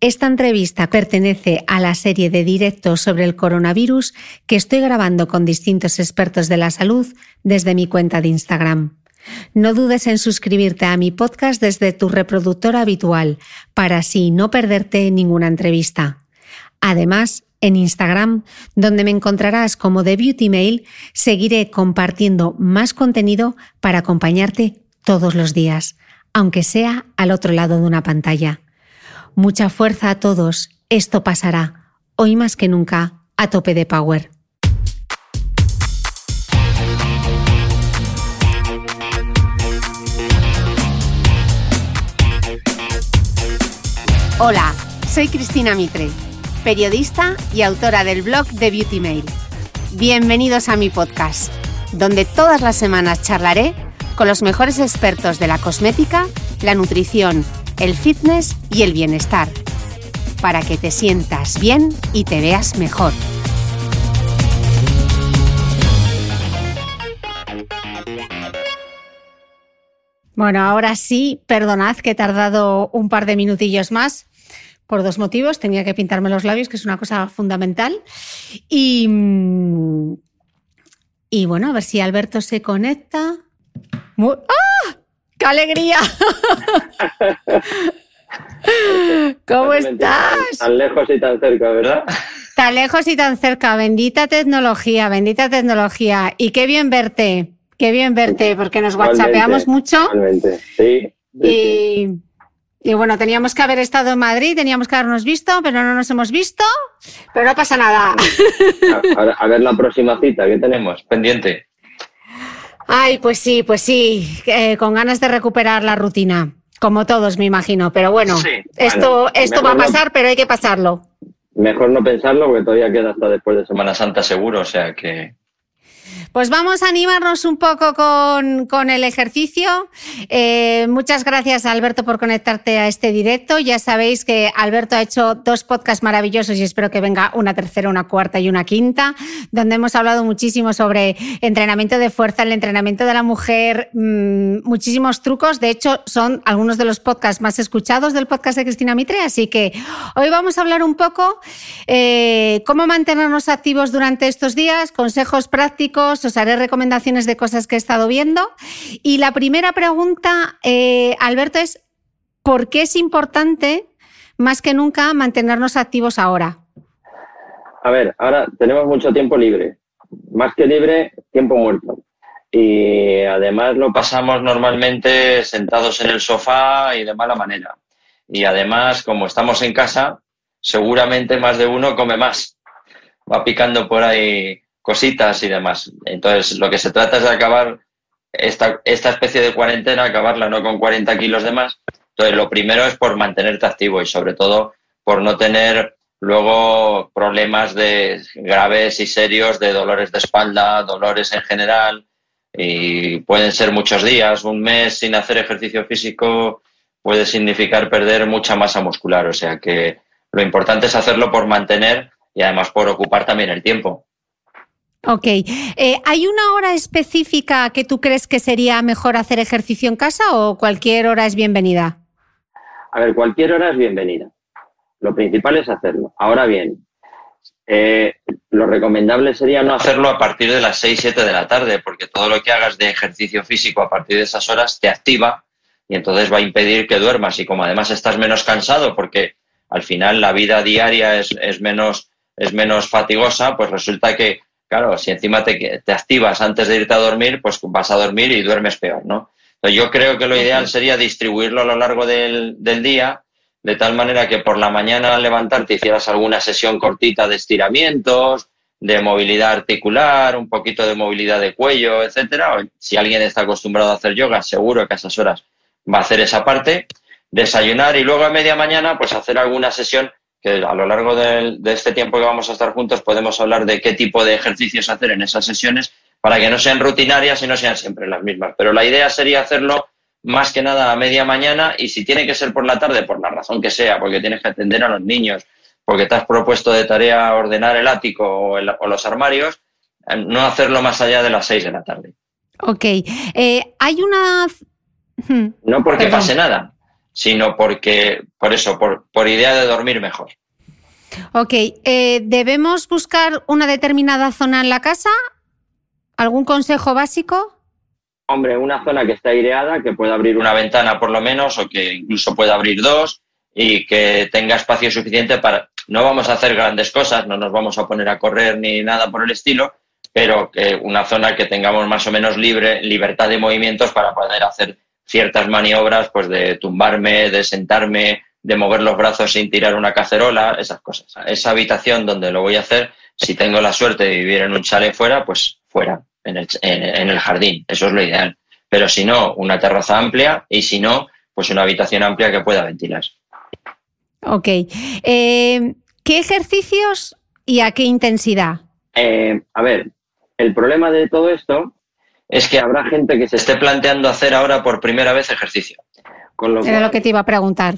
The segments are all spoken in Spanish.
Esta entrevista pertenece a la serie de directos sobre el coronavirus que estoy grabando con distintos expertos de la salud desde mi cuenta de Instagram. No dudes en suscribirte a mi podcast desde tu reproductor habitual para así no perderte ninguna entrevista. Además, en Instagram, donde me encontrarás como The Beauty Mail, seguiré compartiendo más contenido para acompañarte todos los días, aunque sea al otro lado de una pantalla. Mucha fuerza a todos, esto pasará, hoy más que nunca, a tope de power. Hola, soy Cristina Mitre, periodista y autora del blog de Beauty Mail. Bienvenidos a mi podcast, donde todas las semanas charlaré con los mejores expertos de la cosmética, la nutrición, el fitness y el bienestar, para que te sientas bien y te veas mejor. Bueno, ahora sí, perdonad que he tardado un par de minutillos más por dos motivos. Tenía que pintarme los labios, que es una cosa fundamental. Y, y bueno, a ver si Alberto se conecta. ¡Ah! ¡Qué alegría! ¿Cómo estás? Tan lejos y tan cerca, ¿verdad? Tan lejos y tan cerca. Bendita tecnología, bendita tecnología. Y qué bien verte. Qué bien verte, porque nos whatsappeamos mucho. Sí, y, y, bueno, teníamos que haber estado en Madrid, teníamos que habernos visto, pero no nos hemos visto. Pero no pasa nada. A, a ver la próxima cita que tenemos pendiente. Ay, pues sí, pues sí, eh, con ganas de recuperar la rutina, como todos me imagino, pero bueno, Sí, esto, bueno, esto va a no- pasar, pero hay que pasarlo. Mejor no pensarlo porque todavía queda hasta después de Semana Santa seguro, o sea que... Pues vamos a animarnos un poco con, con el ejercicio. Eh, muchas gracias, Alberto, por conectarte a este directo. Ya sabéis que Alberto ha hecho dos podcasts maravillosos y espero que venga una tercera, una cuarta y una quinta, donde hemos hablado muchísimo sobre entrenamiento de fuerza, el entrenamiento de la mujer, mmm, muchísimos trucos. De hecho, son algunos de los podcasts más escuchados del podcast de Cristina Mitre. Así que hoy vamos a hablar un poco eh, cómo mantenernos activos durante estos días, consejos prácticos, os haré recomendaciones de cosas que he estado viendo. Y la primera pregunta, eh, Alberto, es ¿por qué es importante más que nunca mantenernos activos ahora? A ver, ahora tenemos mucho tiempo libre. Más que libre, tiempo muerto. Y además lo pasamos normalmente sentados en el sofá y de mala manera. Y además, como estamos en casa, seguramente más de uno come más. Va picando por ahí cositas y demás. Entonces, lo que se trata es de acabar esta, esta especie de cuarentena, acabarla no con 40 kilos de más. Entonces, lo primero es por mantenerte activo y sobre todo por no tener luego problemas de graves y serios de dolores de espalda, dolores en general, y pueden ser muchos días, un mes sin hacer ejercicio físico puede significar perder mucha masa muscular, o sea que lo importante es hacerlo por mantener y además por ocupar también el tiempo. Ok. Eh, ¿Hay una hora específica que tú crees que sería mejor hacer ejercicio en casa o cualquier hora es bienvenida? A ver, cualquier hora es bienvenida. Lo principal es hacerlo. Ahora bien, eh, lo recomendable sería no hacerlo a partir de las 6, 7 de la tarde, porque todo lo que hagas de ejercicio físico a partir de esas horas te activa y entonces va a impedir que duermas. Y como además estás menos cansado, porque al final la vida diaria es, menos, es menos fatigosa, pues resulta que, claro, si encima te, te activas antes de irte a dormir, pues vas a dormir y duermes peor, ¿no? Entonces yo creo que lo ideal sería distribuirlo a lo largo del, del día de tal manera que por la mañana al levantarte hicieras alguna sesión cortita de estiramientos, de movilidad articular, un poquito de movilidad de cuello, etcétera. Si alguien está acostumbrado a hacer yoga, seguro que a esas horas va a hacer esa parte. desayunar y luego a media mañana pues hacer alguna sesión que a lo largo de, este tiempo que vamos a estar juntos podemos hablar de qué tipo de ejercicios hacer en esas sesiones para que no sean rutinarias y no sean siempre las mismas. Pero la idea sería hacerlo más que nada a media mañana y si tiene que ser por la tarde, por la razón que sea, porque tienes que atender a los niños, porque te has propuesto de tarea ordenar el ático o, los armarios, eh, no hacerlo más allá de las seis de la tarde. Ok. Eh, hay una... Hmm. No porque pase nada, sino porque, por eso, por, por idea de dormir mejor. Ok. Eh, ¿Debemos buscar una determinada zona en la casa? ¿Algún consejo básico? Hombre, una zona que esté aireada, que pueda abrir una ventana por lo menos, o que incluso pueda abrir dos, y que tenga espacio suficiente para. No vamos a hacer grandes cosas, no nos vamos a poner a correr ni nada por el estilo, pero que una zona que tengamos más o menos libre, libertad de movimientos para poder hacer ciertas maniobras, pues de tumbarme, de sentarme, de mover los brazos sin tirar una cacerola, esas cosas. Esa habitación donde lo voy a hacer, si tengo la suerte de vivir en un chalet fuera, pues fuera, en el, en, el jardín, eso es lo ideal. Pero si no, una terraza amplia y si no, pues una habitación amplia que pueda ventilar. Ok. Eh, ¿Qué ejercicios y a qué intensidad? Eh, a ver, el problema de todo esto es que habrá gente que se esté planteando hacer ahora por primera vez ejercicio. Era lo que te iba a preguntar.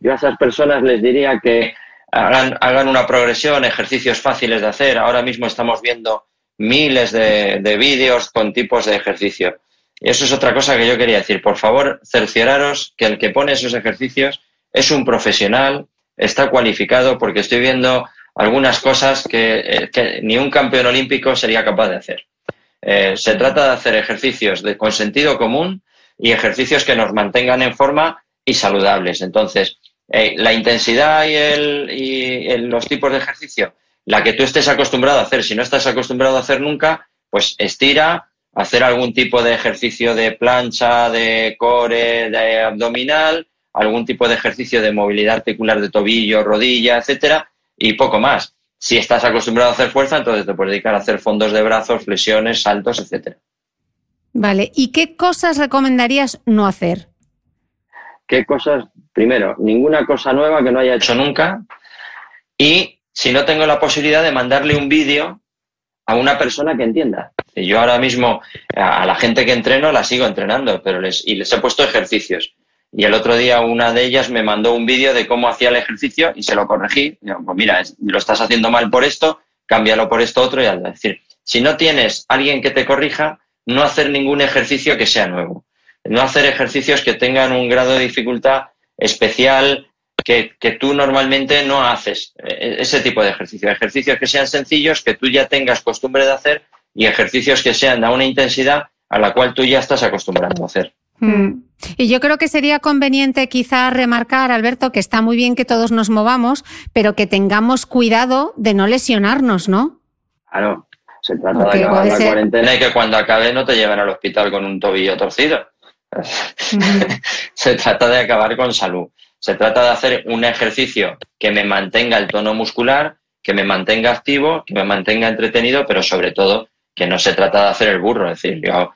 Yo a esas personas les diría que hagan, hagan una progresión, ejercicios fáciles de hacer. Ahora mismo estamos viendo miles de, de vídeos con tipos de ejercicio. Y eso es otra cosa que yo quería decir. Por favor, cercioraros que el que pone esos ejercicios es un profesional, está cualificado, porque estoy viendo algunas cosas que, eh, que ni un campeón olímpico sería capaz de hacer. Eh, se trata de hacer ejercicios de, con sentido común y ejercicios que nos mantengan en forma y saludables. Entonces, eh, la intensidad y, el, y los tipos de ejercicio, la que tú estés acostumbrado a hacer, si no estás acostumbrado a hacer nunca, pues estira, hacer algún tipo de ejercicio de plancha, de core, de abdominal, algún tipo de ejercicio de movilidad articular de tobillo, rodilla, etcétera, y poco más. Si estás acostumbrado a hacer fuerza, entonces te puedes dedicar a hacer fondos de brazos, flexiones, saltos, etcétera. Vale, ¿y qué cosas recomendarías no hacer? ¿Qué cosas? Primero, ninguna cosa nueva que no haya hecho nunca. Y si no tengo la posibilidad de mandarle un vídeo a una persona que entienda. Yo ahora mismo a la gente que entreno la sigo entrenando, pero les, y les he puesto ejercicios. Y el otro día una de ellas me mandó un vídeo de cómo hacía el ejercicio y se lo corregí. pues mira, lo estás haciendo mal por esto, cámbialo por esto otro. Y al decir, si no tienes alguien que te corrija, no hacer ningún ejercicio que sea nuevo. No hacer ejercicios que tengan un grado de dificultad especial que, que tú normalmente no haces. E, ese tipo de ejercicios. Ejercicios que sean sencillos, que tú ya tengas costumbre de hacer y ejercicios que sean de una intensidad a la cual tú ya estás acostumbrado a hacer. Mm. Y yo creo que sería conveniente quizá remarcar, Alberto, que está muy bien que todos nos movamos, pero que tengamos cuidado de no lesionarnos, ¿no? Claro, se trata de acabar la cuarentena y que cuando acabe no te lleven al hospital con un tobillo torcido. se trata de acabar con salud. Se trata de hacer un ejercicio que me mantenga el tono muscular, que me mantenga activo, que me mantenga entretenido, pero sobre todo que no se trata de hacer el burro. Es decir, yo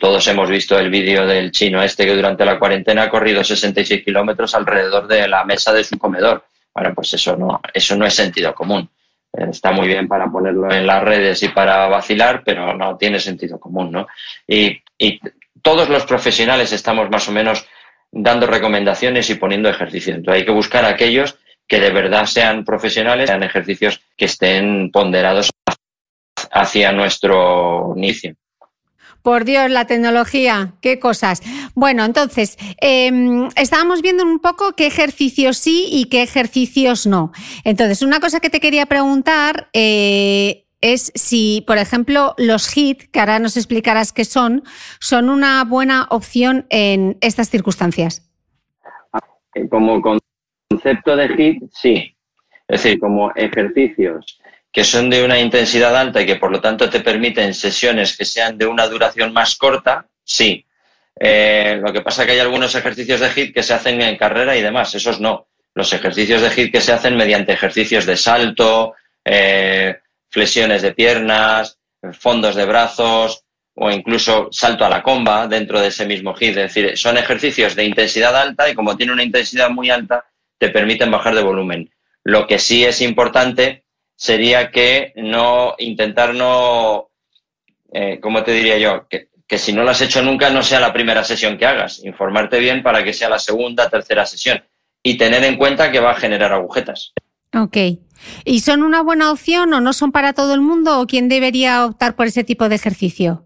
todos hemos visto el vídeo del chino este que durante la cuarentena ha corrido 66 kilómetros alrededor de la mesa de su comedor. Bueno, pues eso no, eso no es sentido común. Eh, está muy bien para ponerlo en las redes y para vacilar, pero no tiene sentido común, ¿no? Y, todos los profesionales estamos más o menos dando recomendaciones y poniendo ejercicios. Entonces hay que buscar aquellos que de verdad sean profesionales, sean ejercicios que estén ponderados hacia nuestro inicio. Por Dios, la tecnología, qué cosas. Bueno, entonces, em, estábamos viendo un poco qué ejercicios sí y qué ejercicios no. Entonces, una cosa que te quería preguntar eh, es si, por ejemplo, los HIT, que ahora nos explicarás qué son, son una buena opción en estas circunstancias. Como concepto de HIT, sí. Es decir, como ejercicios que son de una intensidad alta y que por lo tanto te permiten sesiones que sean de una duración más corta, sí. Eh, lo que pasa es que hay algunos ejercicios de HIT que se hacen en carrera y demás, esos no. Los ejercicios de HIT que se hacen mediante ejercicios de salto, eh, flexiones de piernas, fondos de brazos, o incluso salto a la comba dentro de ese mismo hit. Es decir, son ejercicios de intensidad alta y como tiene una intensidad muy alta, te permiten bajar de volumen. Lo que sí es importante sería que no intentar no, eh, ¿cómo te diría yo? Que, que si no lo has hecho nunca no sea la primera sesión que hagas. Informarte bien para que sea la segunda, tercera sesión y tener en cuenta que va a generar agujetas. Ok. ¿Y son una buena opción o no son para todo el mundo o quién debería optar por ese tipo de ejercicio?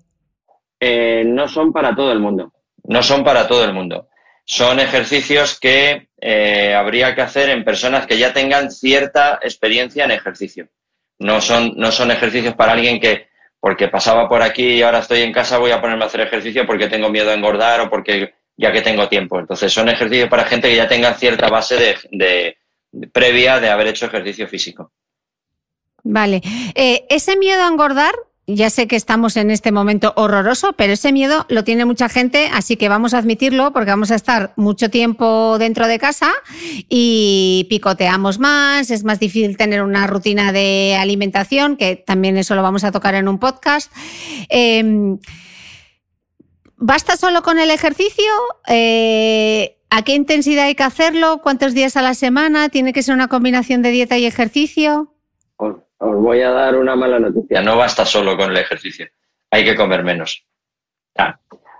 Eh, no son para todo el mundo. No son para todo el mundo. Son ejercicios que eh, habría que hacer en personas que ya tengan cierta experiencia en ejercicio. No son, no son ejercicios para alguien que, porque pasaba por aquí y ahora estoy en casa, voy a ponerme a hacer ejercicio porque tengo miedo a engordar o porque ya que tengo tiempo. Entonces son ejercicios para gente que ya tenga cierta base de, previa de haber hecho ejercicio físico. Vale. Eh, ese miedo a engordar ya sé que estamos en este momento horroroso, pero ese miedo lo tiene mucha gente, así que vamos a admitirlo porque vamos a estar mucho tiempo dentro de casa y picoteamos más, es más difícil tener una rutina de alimentación, que también eso lo vamos a tocar en un podcast. Em, ¿Basta solo con el ejercicio? Eh, ¿A qué intensidad hay que hacerlo? ¿Cuántos días a la semana? ¿Tiene que ser una combinación de dieta y ejercicio? Os voy a dar una mala noticia. No basta solo con el ejercicio. Hay que comer menos.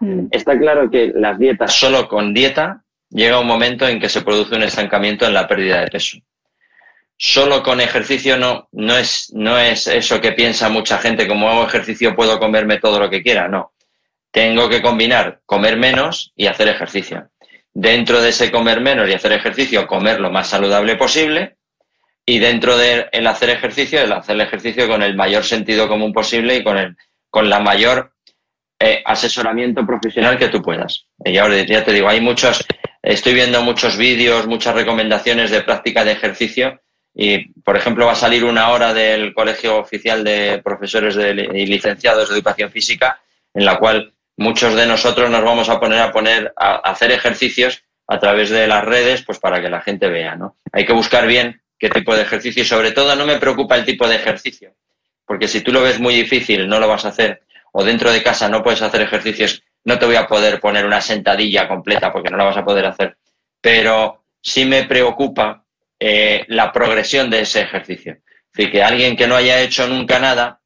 Mm. Está claro que las dietas, solo con dieta, llega un momento en que se produce un estancamiento en la pérdida de peso. Solo con ejercicio no, no, es, no es eso que piensa mucha gente, como hago ejercicio puedo comerme todo lo que quiera, no. Tengo que combinar comer menos y hacer ejercicio. Dentro de ese comer menos y hacer ejercicio, comer lo más saludable posible y dentro del el hacer ejercicio, el hacer el ejercicio con el mayor sentido común posible y con, el, con la mayor eh, asesoramiento profesional que tú puedas. Y ahora ya te digo, hay muchos, estoy viendo muchos vídeos, muchas recomendaciones de práctica de ejercicio y, por ejemplo, va a salir una hora del Colegio Oficial de Profesores y Licenciados de Educación Física en la cual muchos de nosotros nos vamos a poner a poner a hacer ejercicios a través de las redes, pues para que la gente vea, ¿no? Hay que buscar bien qué tipo de ejercicio y sobre todo no me preocupa el tipo de ejercicio, porque si tú lo ves muy difícil, no lo vas a hacer, o dentro de casa no puedes hacer ejercicios, no te voy a poder poner una sentadilla completa porque no la vas a poder hacer, pero sí me preocupa eh, la progresión de ese ejercicio. Es decir, que alguien que no haya hecho nunca nada,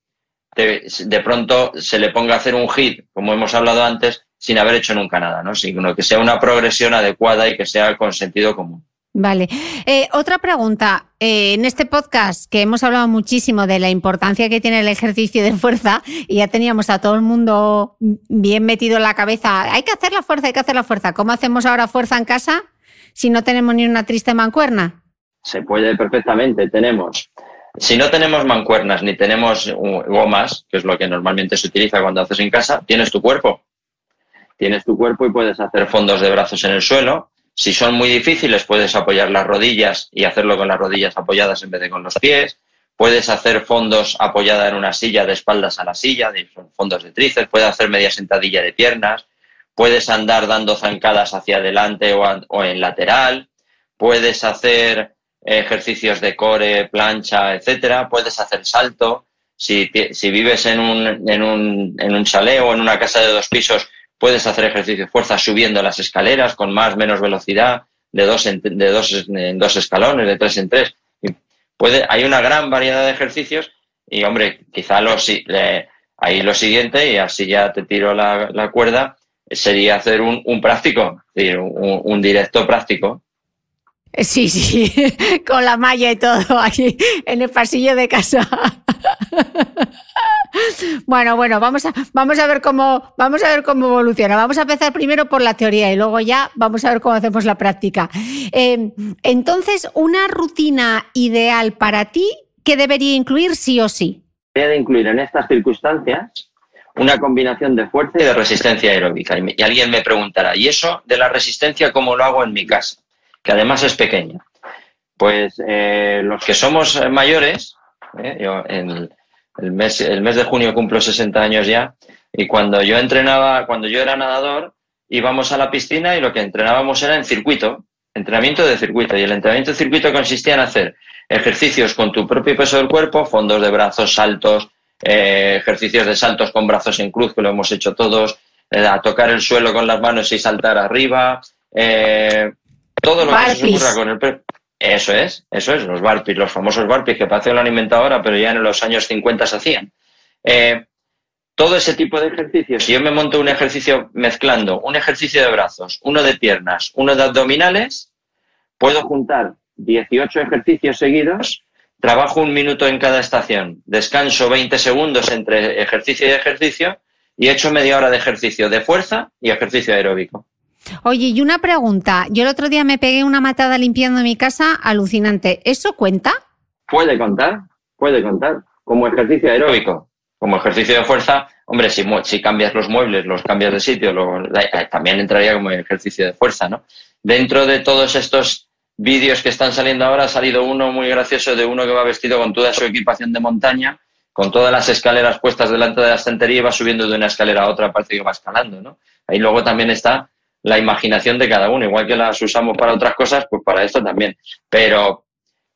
de pronto se le ponga a hacer un hit, como hemos hablado antes, sin haber hecho nunca nada, ¿no? sino que sea una progresión adecuada y que sea con sentido común. Vale. Eh, otra pregunta. Eh, en este podcast que hemos hablado muchísimo de la importancia que tiene el ejercicio de fuerza y ya teníamos a todo el mundo bien metido en la cabeza, hay que hacer la fuerza, hay que hacer la fuerza. ¿Cómo hacemos ahora fuerza en casa si no tenemos ni una triste mancuerna? Se puede perfectamente. Tenemos, si no tenemos mancuernas ni tenemos gomas, que es lo que normalmente se utiliza cuando haces en casa, tienes tu cuerpo. Tienes tu cuerpo y puedes hacer fondos de brazos en el suelo, si son muy difíciles, puedes apoyar las rodillas y hacerlo con las rodillas apoyadas en vez de con los pies. Puedes hacer fondos apoyada en una silla de espaldas a la silla, fondos de tríceps. Puedes hacer media sentadilla de piernas. Puedes andar dando zancadas hacia adelante o, en lateral. Puedes hacer ejercicios de core, plancha, etcétera. Puedes hacer salto. Si, vives en un, en, un, en un chalet o en una casa de dos pisos, puedes hacer ejercicio de fuerza subiendo las escaleras con más menos velocidad, de dos en, de dos, en dos escalones, de tres en tres. puede, hay una gran variedad de ejercicios y, hombre, quizá lo, ahí lo siguiente, y así ya te tiro la, cuerda, sería hacer un, práctico, un, directo práctico. Sí, sí, con la malla y todo aquí en el pasillo de casa. Bueno, bueno, vamos a, vamos a ver cómo, vamos a ver cómo evoluciona. Vamos a empezar primero por la teoría y luego ya vamos a ver cómo hacemos la práctica. Eh, entonces, una rutina ideal para ti, ¿qué debería incluir sí o sí? Debería incluir en estas circunstancias una combinación de fuerza y de resistencia aeróbica. Y alguien me preguntará, ¿y eso de la resistencia cómo lo hago en mi casa? Que además es pequeña. Pues eh, los que somos mayores, eh, yo en, el mes, el mes de junio cumplo 60 años ya, y cuando yo entrenaba, cuando yo era nadador, íbamos a la piscina y lo que entrenábamos era en circuito, entrenamiento de circuito. Y el entrenamiento de circuito consistía en hacer ejercicios con tu propio peso del cuerpo, fondos de brazos, saltos, eh, ejercicios de saltos con brazos en cruz, que lo hemos hecho todos, a tocar el suelo con las manos y saltar arriba, todo lo que se ocurra con el Eso es, eso es, los barpis, los famosos barpis que parece que lo han inventado ahora, pero ya en los años 50 se hacían. todo ese tipo de ejercicios, si yo me monto un ejercicio mezclando un ejercicio de brazos, uno de piernas, uno de abdominales, puedo juntar 18 ejercicios seguidos Trabajo un minuto en cada estación, descanso 20 segundos entre ejercicio y ejercicio y he hecho media hora de ejercicio de fuerza y ejercicio aeróbico. Oye, y una pregunta. Yo el otro día me pegué una matada limpiando mi casa alucinante. ¿Eso cuenta? Puede contar, puede contar. Como ejercicio aeróbico, como ejercicio de fuerza, hombre, si, si cambias los muebles, los cambias de sitio, eh, también entraría como ejercicio de fuerza, ¿no? Dentro de todos estos vídeos que están saliendo ahora, ha salido uno muy gracioso de uno que va vestido con toda su equipación de montaña, con todas las escaleras puestas delante de la estantería y va subiendo de una escalera a otra, parece que va escalando, ¿no? Ahí luego también está la imaginación de cada uno, igual que las usamos para otras cosas, pues para esto también. Pero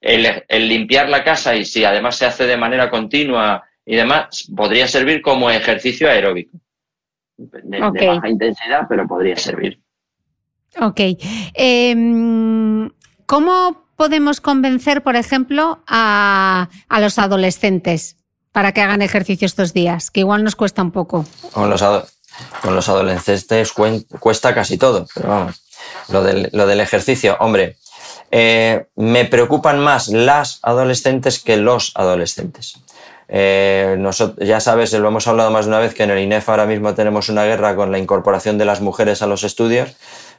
el, limpiar la casa y si además se hace de manera continua y demás, podría servir como ejercicio aeróbico. De, baja intensidad, pero podría servir. Ok. Em, ¿Cómo podemos convencer, por ejemplo, a, los adolescentes para que hagan ejercicio estos días? Que igual nos cuesta un poco. Con los, con los adolescentes cuesta casi todo, pero vamos. Lo del, ejercicio, hombre, eh, me preocupan más las adolescentes que los adolescentes. Eh, ya sabes, lo hemos hablado más de una vez, que en el INEF ahora mismo tenemos una guerra con la incorporación de las mujeres a los estudios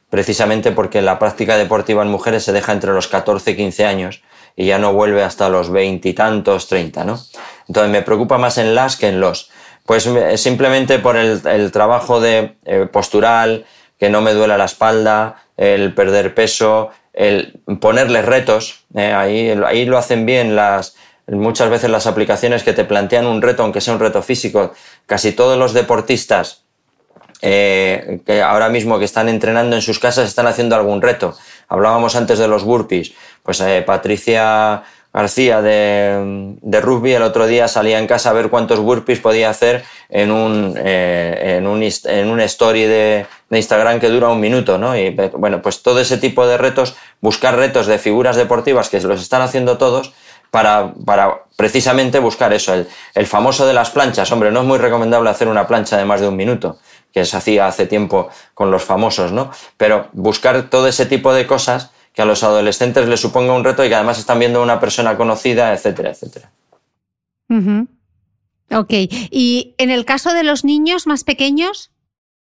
precisamente porque la práctica deportiva en mujeres se deja entre los 14 y 15 años y ya no vuelve hasta los veintitantos, 30, ¿no? Entonces me preocupa más en las que en los. Pues simplemente por el, trabajo de eh, postural, que no me duela la espalda, el perder peso, el ponerles retos, eh, ahí, ahí lo hacen bien las, muchas veces las aplicaciones que te plantean un reto, aunque sea un reto físico. Casi todos los deportistas eh, que ahora mismo que están entrenando en sus casas están haciendo algún reto. Hablábamos antes de los burpees. Pues eh, Patricia García de, rugby el otro día salía en casa a ver cuántos burpees podía hacer en un, eh, en un, en un story de, de, Instagram que dura un minuto. ¿no? Y bueno, pues todo ese tipo de retos, buscar retos de figuras deportivas que los están haciendo todos. Para, para, precisamente buscar eso, el, el, famoso de las planchas. Hombre, no es muy recomendable hacer una plancha de más de un minuto, que se hacía hace tiempo con los famosos, ¿no? Pero buscar todo ese tipo de cosas que a los adolescentes les suponga un reto y que además están viendo una persona conocida, etcétera, etcétera. Ok. ¿Y en el caso de los niños más pequeños?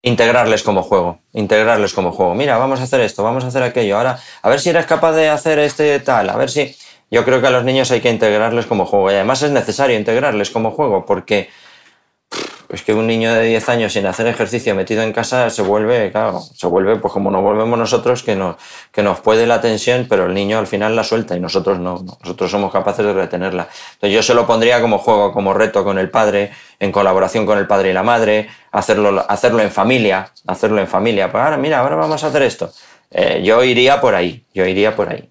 Integrarles como juego, integrarles como juego. Mira, vamos a hacer esto, vamos a hacer aquello. Ahora, a ver si eres capaz de hacer este tal, a ver si... Yo creo que a los niños hay que integrarles como juego y además es necesario integrarles como juego porque es que un niño de 10 años sin hacer ejercicio metido en casa se vuelve, claro, se vuelve pues como nos volvemos nosotros, que nos, que nos puede la tensión, pero el niño al final la suelta y nosotros no, nosotros somos capaces de retenerla. Entonces yo se lo pondría como juego, como reto con el padre, en colaboración con el padre y la madre, hacerlo, hacerlo en familia, hacerlo en familia. Pues ahora, mira, ahora vamos a hacer esto. Eh, yo iría por ahí, yo iría por ahí.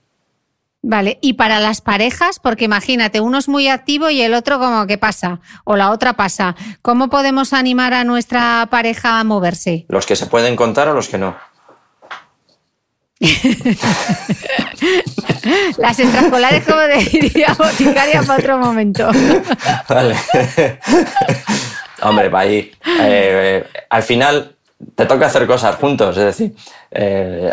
Vale, y para las parejas, porque imagínate, uno es muy activo y el otro como que pasa, o la otra pasa. ¿Cómo podemos animar a nuestra pareja a moverse? Los que se pueden contar o los que no. Las extrapolares, como diría boticaria, para otro momento. vale. Hombre, va ahí. Eh, al final te toca hacer cosas juntos, es decir, eh,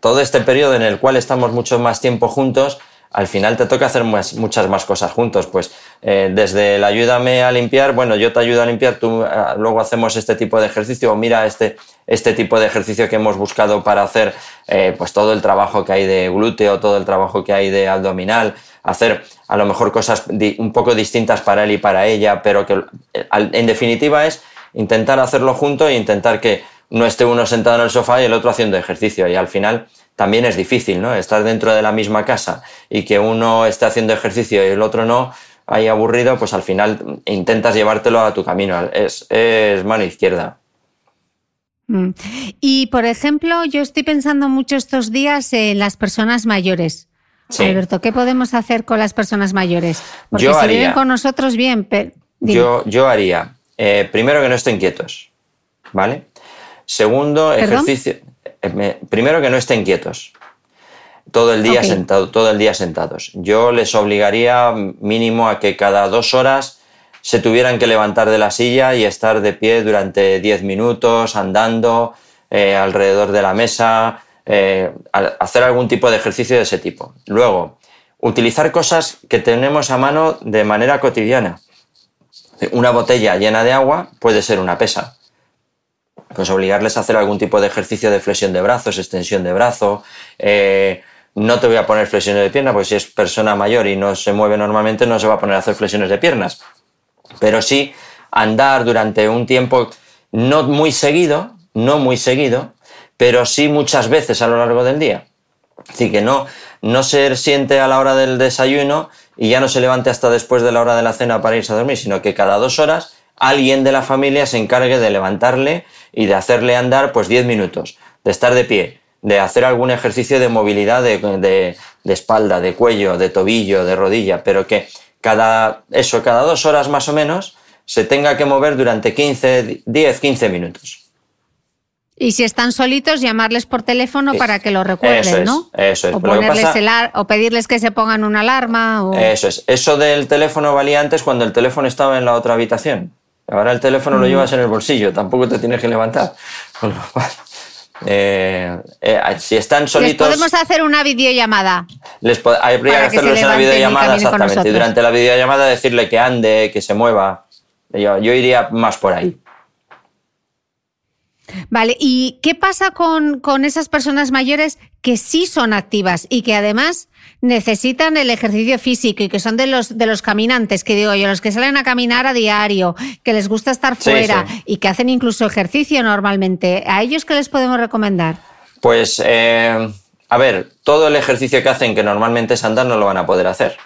todo este periodo en el cual estamos mucho más tiempo juntos, al final te toca hacer muchas más cosas juntos. Pues eh, desde el ayúdame a limpiar, bueno, yo te ayudo a limpiar, tú ah, luego hacemos este tipo de ejercicio, o mira este, este tipo de ejercicio que hemos buscado para hacer eh, pues todo el trabajo que hay de glúteo, todo el trabajo que hay de abdominal, hacer a lo mejor cosas un poco distintas para él y para ella, pero que en definitiva es intentar hacerlo junto e intentar que no esté uno sentado en el sofá y el otro haciendo ejercicio. Y al final también es difícil, ¿no? Estar dentro de la misma casa y que uno esté haciendo ejercicio y el otro no, ahí aburrido, pues al final intentas llevártelo a tu camino. Es, mano izquierda. Mm. Y, por ejemplo, yo estoy pensando mucho estos días en las personas mayores. Alberto, ¿qué podemos hacer con las personas mayores? Porque si viven con nosotros, bien, pero yo, yo haría, eh, primero que no estén quietos, ¿vale? Segundo, ejercicio. Eh, primero que no estén quietos. Todo el día sentado, todo el día sentados. Yo les obligaría mínimo a que cada dos horas se tuvieran que levantar de la silla y estar de pie durante diez minutos, andando eh, alrededor de la mesa, hacer algún tipo de ejercicio de ese tipo. Luego, utilizar cosas que tenemos a mano de manera cotidiana. Una botella llena de agua puede ser una pesa. Pues obligarles a hacer algún tipo de ejercicio de flexión de brazos, extensión de brazo. Eh, no te voy a poner flexiones de pierna, porque si es persona mayor y no se mueve normalmente, no se va a poner a hacer flexiones de piernas. Pero sí andar durante un tiempo no muy seguido, no muy seguido, pero sí muchas veces a lo largo del día. Así que no, no se siente a la hora del desayuno y ya no se levante hasta después de la hora de la cena para irse a dormir, sino que cada dos horas alguien de la familia se encargue de levantarle y de hacerle andar pues 10 minutos, de estar de pie, de hacer algún ejercicio de movilidad de, de, espalda, de cuello, de tobillo, de rodilla, pero que cada, eso, cada dos horas más o menos se tenga que mover durante 15, 10, 15 minutos. Y si están solitos, llamarles por teléfono para que lo recuerden, ¿no? Eso es. O, ponerles o pedirles que se pongan una alarma. Eso es. Eso del teléfono valía antes cuando el teléfono estaba en la otra habitación. Ahora el teléfono lo mm. llevas en el bolsillo, tampoco te tienes que levantar. Eh, eh, si están solitos. Les podemos hacer una videollamada. Les habría que hacerles una videollamada, exactamente. Y durante la videollamada decirle que ande, que se mueva. yo iría más por ahí. Vale, ¿y qué pasa con, esas personas mayores que sí son activas y que además necesitan el ejercicio físico y que son de los, de los caminantes, que digo yo, los que salen a caminar a diario, que les gusta estar fuera y que hacen incluso ejercicio normalmente? ¿A ellos qué les podemos recomendar? Pues, eh, a ver, todo el ejercicio que hacen, que normalmente es andar, no lo van a poder hacer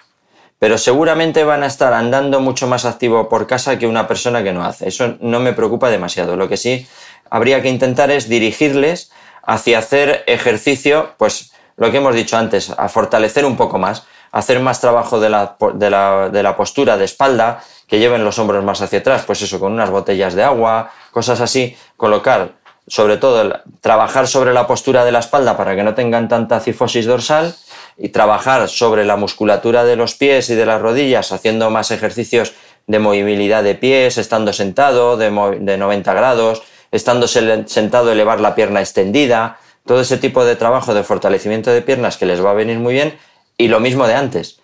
pero seguramente van a estar andando mucho más activo por casa que una persona que no hace. Eso no me preocupa demasiado. Lo que sí habría que intentar es dirigirles hacia hacer ejercicio, pues lo que hemos dicho antes, a fortalecer un poco más, hacer más trabajo de la, de la, postura de espalda, que lleven los hombros más hacia atrás, pues eso, con unas botellas de agua, cosas así, colocar, sobre todo, trabajar sobre la postura de la espalda para que no tengan tanta cifosis dorsal y trabajar sobre la musculatura de los pies y de las rodillas, haciendo más ejercicios de movilidad de pies, estando sentado de, de 90 grados, estando sentado elevar la pierna extendida, todo ese tipo de trabajo de fortalecimiento de piernas que les va a venir muy bien y lo mismo de antes.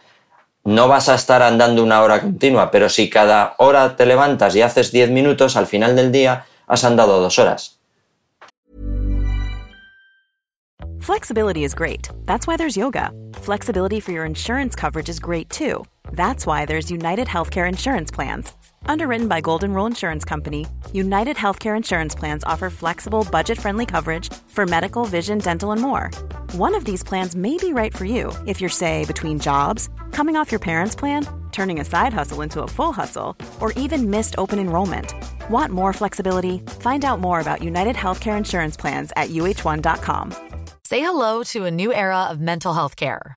No vas a estar andando una hora continua, pero si cada hora te levantas y haces 10 minutos, al final del día has andado dos horas. Flexibility is great. That's why there's yoga. Flexibility for your insurance coverage is great too. That's why there's United Healthcare Insurance Plans. Underwritten by Golden Rule Insurance Company, United Healthcare Insurance Plans offer flexible, budget friendly coverage for medical, vision, dental, and more. One of these plans may be right for you if you're, say, between jobs, coming off your parents' plan, turning a side hustle into a full hustle, or even missed open enrollment. Want more flexibility? Find out more about United Healthcare Insurance Plans at uh1.com. Say hello to a new era of mental health care.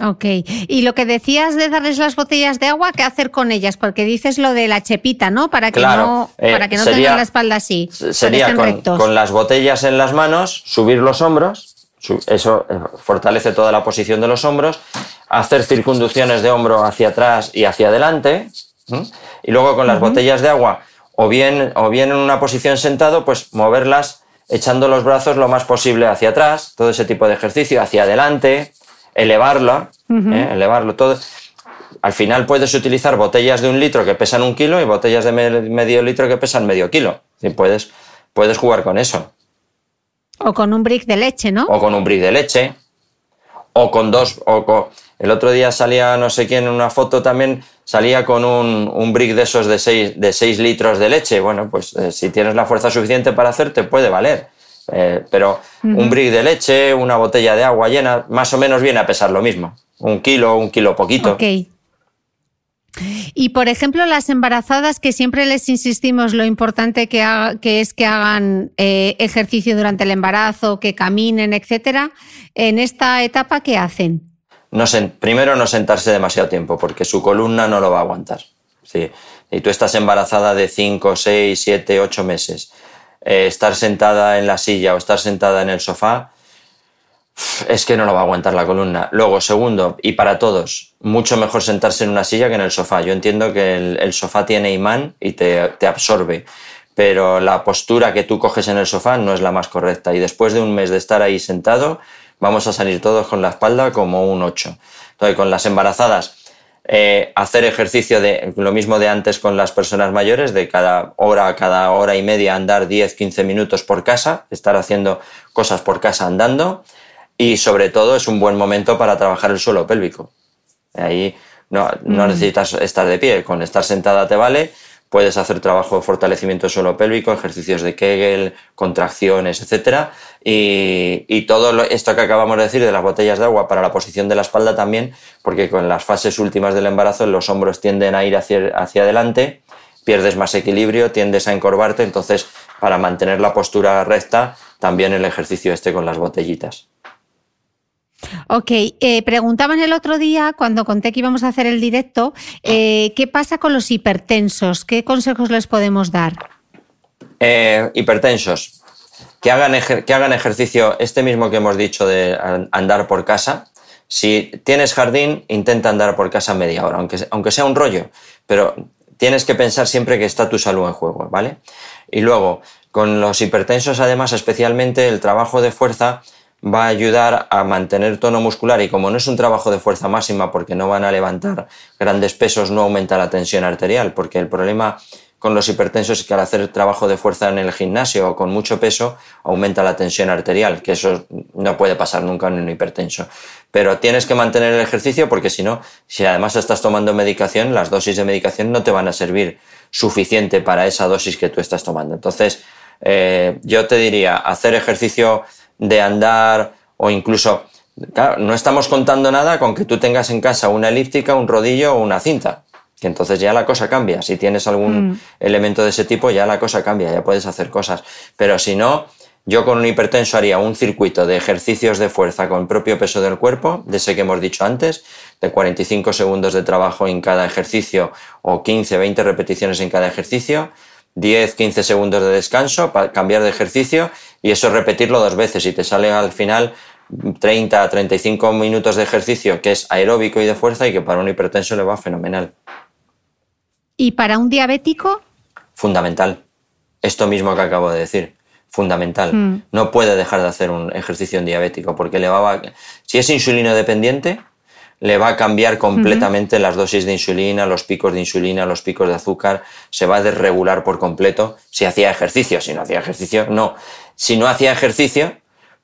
Ok, y lo que decías de darles las botellas de agua, ¿qué hacer con ellas? Porque dices lo de la chepita, ¿no? Para que no, eh, para que no tengan la espalda así. Sería con, con, las botellas en las manos, subir los hombros, eso eh, fortalece toda la posición de los hombros, hacer circunducciones de hombro hacia atrás y hacia adelante, y luego con las botellas de agua, o bien, o bien en una posición sentado, pues moverlas echando los brazos lo más posible hacia atrás, todo ese tipo de ejercicio, hacia adelante, elevarlo, ¿eh? elevarlo todo. Al final puedes utilizar botellas de un litro que pesan un kilo y botellas de medio litro que pesan medio kilo. puedes, puedes jugar con eso. O con un brick de leche, ¿no? O con un brick de leche. O con dos. O el otro día salía no sé quién en una foto también, salía con un, un brick de esos de 6 de seis litros de leche. Bueno, pues eh, si tienes la fuerza suficiente para hacerte, puede valer. Eh, pero un brick de leche, una botella de agua llena, más o menos viene a pesar lo mismo. Un kilo, un kilo poquito. Ok. Y por ejemplo, las embarazadas que siempre les insistimos lo importante que, es que hagan eh, ejercicio durante el embarazo, que caminen, etcétera, en esta etapa, ¿qué hacen? No primero, no sentarse demasiado tiempo, porque su columna no lo va a aguantar. Sí. Y tú estás embarazada de 5, 6, 7, 8 meses. Eh, estar sentada en la silla o estar sentada en el sofá, es que no lo va a aguantar la columna. Luego, segundo, y para todos, mucho mejor sentarse en una silla que en el sofá. Yo entiendo que el, sofá tiene imán y te, te, absorbe, pero la postura que tú coges en el sofá no es la más correcta. Y después de un mes de estar ahí sentado, vamos a salir todos con la espalda como un 8. Entonces, con las embarazadas, eh, hacer ejercicio de lo mismo de antes con las personas mayores, de cada hora, cada hora y media andar 10, 15 minutos por casa, estar haciendo cosas por casa andando y sobre todo es un buen momento para trabajar el suelo pélvico. Ahí no, no mm. necesitas estar de pie, con estar sentada te vale, puedes hacer trabajo de fortalecimiento del suelo pélvico, ejercicios de Kegel, contracciones, etc. Y, y, todo esto que acabamos de decir de las botellas de agua para la posición de la espalda también, porque con las fases últimas del embarazo los hombros tienden a ir hacia, hacia adelante, pierdes más equilibrio, tiendes a encorvarte, entonces para mantener la postura recta, también el ejercicio este con las botellitas. Ok, eh, preguntaban el otro día, cuando conté que íbamos a hacer el directo, eh, ¿qué pasa con los hipertensos? ¿Qué consejos les podemos dar? Eh, hipertensos, que hagan, que hagan ejercicio, este mismo que hemos dicho de andar por casa. Si tienes jardín, intenta andar por casa media hora, aunque, aunque sea un rollo, pero tienes que pensar siempre que está tu salud en juego, ¿vale? Y luego, con los hipertensos, además, especialmente el trabajo de fuerza va a ayudar a mantener tono muscular y como no es un trabajo de fuerza máxima porque no van a levantar grandes pesos, no aumenta la tensión arterial, porque el problema con los hipertensos es que al hacer trabajo de fuerza en el gimnasio o con mucho peso aumenta la tensión arterial, que eso no puede pasar nunca en un hipertenso. Pero tienes que mantener el ejercicio porque si no, si además estás tomando medicación, las dosis de medicación no te van a servir suficiente para esa dosis que tú estás tomando. Entonces, eh, yo te diría, hacer ejercicio de andar o incluso, claro, no estamos contando nada con que tú tengas en casa una elíptica, un rodillo o una cinta. Que entonces ya la cosa cambia. Si tienes algún mm. elemento de ese tipo, ya la cosa cambia, ya puedes hacer cosas. Pero si no, yo con un hipertenso haría un circuito de ejercicios de fuerza con el propio peso del cuerpo, de ese que hemos dicho antes, de 45 segundos de trabajo en cada ejercicio o 15, 20 repeticiones en cada ejercicio, 10, 15 segundos de descanso para cambiar de ejercicio y eso repetirlo dos veces y te sale al final 30, 35 minutos de ejercicio que es aeróbico y de fuerza y que para un hipertenso le va fenomenal. ¿Y para un diabético? Fundamental. Esto mismo que acabo de decir. Fundamental. Hmm. No puede dejar de hacer un ejercicio en diabético porque le va a... Si es insulino dependiente, le va a cambiar completamente las dosis de insulina, los picos de insulina, los picos de azúcar, se va a desregular por completo si hacía ejercicio. Si no hacía ejercicio, no. Si no hacía ejercicio,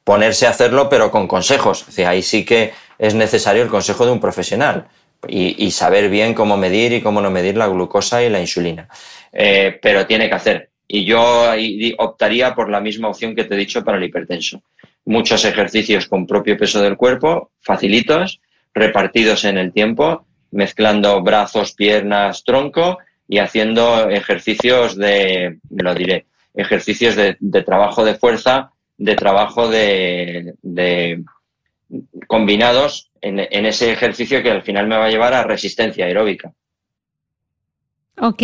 ponerse a hacerlo, pero con consejos. ahí sí que es necesario el consejo de un profesional y, saber bien cómo medir y cómo no medir la glucosa y la insulina. Eh, pero tiene que hacer. Y yo optaría por la misma opción que te he dicho para el hipertenso. Muchos ejercicios con propio peso del cuerpo, facilitos, repartidos en el tiempo, mezclando brazos, piernas, tronco y haciendo ejercicios de, lo diré, ejercicios de, trabajo de fuerza, de trabajo de, combinados en, en, ese ejercicio que al final me va a llevar a resistencia aeróbica. Ok,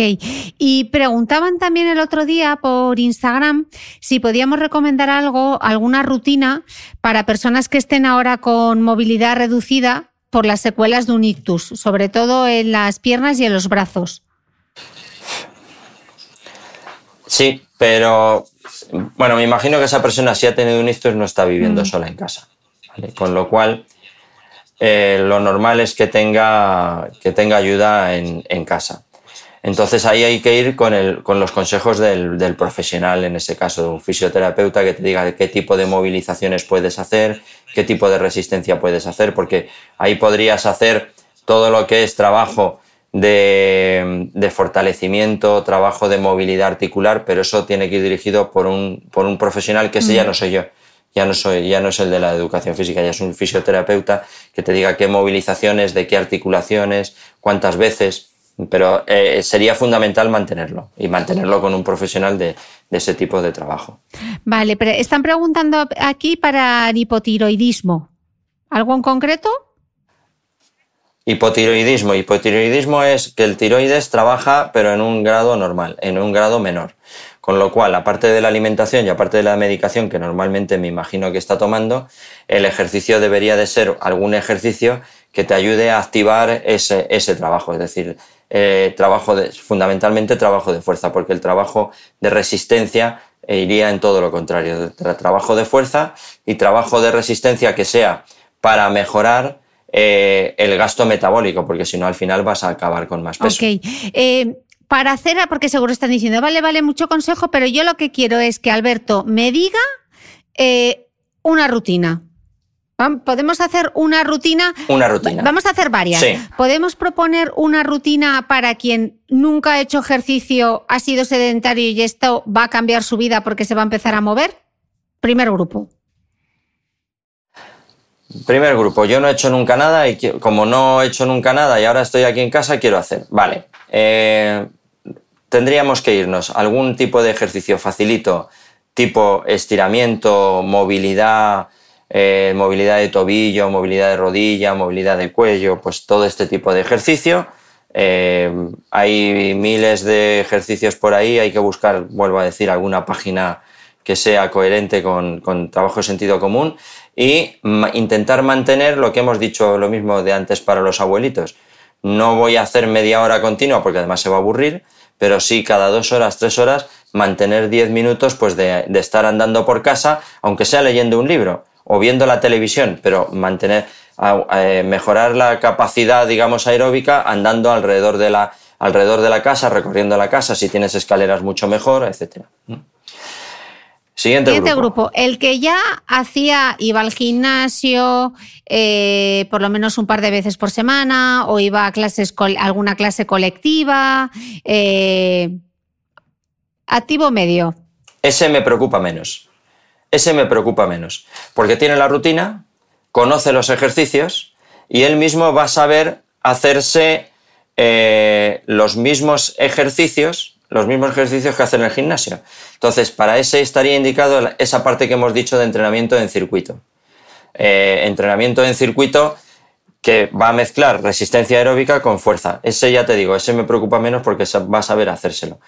y preguntaban también el otro día por Instagram si podíamos recomendar algo, alguna rutina para personas que estén ahora con movilidad reducida por las secuelas de un ictus, sobre todo en las piernas y en los brazos. Sí, pero bueno, me imagino que esa persona si ha tenido un ictus no está viviendo sola en casa. ¿vale? Con lo cual, eh, lo normal es que tenga, que tenga ayuda en, en casa. Entonces ahí hay que ir con, el, con los consejos del, del, profesional, en ese caso de un fisioterapeuta, que te diga qué tipo de movilizaciones puedes hacer, qué tipo de resistencia puedes hacer, porque ahí podrías hacer todo lo que es trabajo de, de, fortalecimiento, trabajo de movilidad articular, pero eso tiene que ir dirigido por un, por un profesional que ese ya no soy yo. Ya no, soy, ya no es el de la educación física, ya es un fisioterapeuta que te diga qué movilizaciones, de qué articulaciones, cuántas veces, pero eh, sería fundamental mantenerlo y mantenerlo con un profesional de, de, ese tipo de trabajo. Vale, pero están preguntando aquí para hipotiroidismo. ¿Algo en concreto? Hipotiroidismo. Hipotiroidismo es que el tiroides trabaja pero en un grado normal, en un grado menor. Con lo cual, aparte de la alimentación y aparte de la medicación que normalmente me imagino que está tomando, el ejercicio debería de ser algún ejercicio que te ayude a activar ese, ese trabajo. Es decir, eh, trabajo de, fundamentalmente trabajo de fuerza, porque el trabajo de resistencia iría en todo lo contrario. Trabajo de fuerza y trabajo de resistencia que sea para mejorar eh, el gasto metabólico, porque si no al final vas a acabar con más peso. Ok. Eh, para hacer, porque seguro están diciendo, vale, vale, mucho consejo, pero yo lo que quiero es que Alberto me diga eh, una rutina. Podemos hacer una rutina. Una rutina. Vamos a hacer varias. Sí. Podemos proponer una rutina para quien nunca ha hecho ejercicio, ha sido sedentario y esto va a cambiar su vida porque se va a empezar a mover. Primer grupo. Primer grupo, yo no he hecho nunca nada y como no he hecho nunca nada y ahora estoy aquí en casa, quiero hacer. Vale, eh, tendríamos que irnos a algún tipo de ejercicio facilito, tipo estiramiento, movilidad, eh, movilidad de tobillo, movilidad de rodilla, movilidad de cuello, pues todo este tipo de ejercicio. Eh, hay miles de ejercicios por ahí, hay que buscar, vuelvo a decir, alguna página que sea coherente con, con trabajo de sentido común y intentar mantener lo que hemos dicho lo mismo de antes para los abuelitos. No voy a hacer media hora continua porque además se va a aburrir, pero sí cada dos horas, tres horas, mantener diez minutos pues de, de estar andando por casa, aunque sea leyendo un libro o viendo la televisión, pero mantener, eh, mejorar la capacidad, digamos, aeróbica andando alrededor de la, alrededor de la casa, recorriendo la casa, si tienes escaleras mucho mejor, etcétera. Siguiente, Siguiente grupo. grupo. El que ya hacía, iba al gimnasio eh, por lo menos un par de veces por semana o iba a clases, alguna clase colectiva. Eh, activo medio. Ese me preocupa menos. Ese me preocupa menos. Porque tiene la rutina, conoce los ejercicios y él mismo va a saber hacerse eh, los mismos ejercicios los mismos ejercicios que hace en el gimnasio. Entonces, para ese estaría indicado esa parte que hemos dicho de entrenamiento en circuito. Eh, entrenamiento en circuito que va a mezclar resistencia aeróbica con fuerza. Ese ya te digo, ese me preocupa menos porque va a saber hacérselo.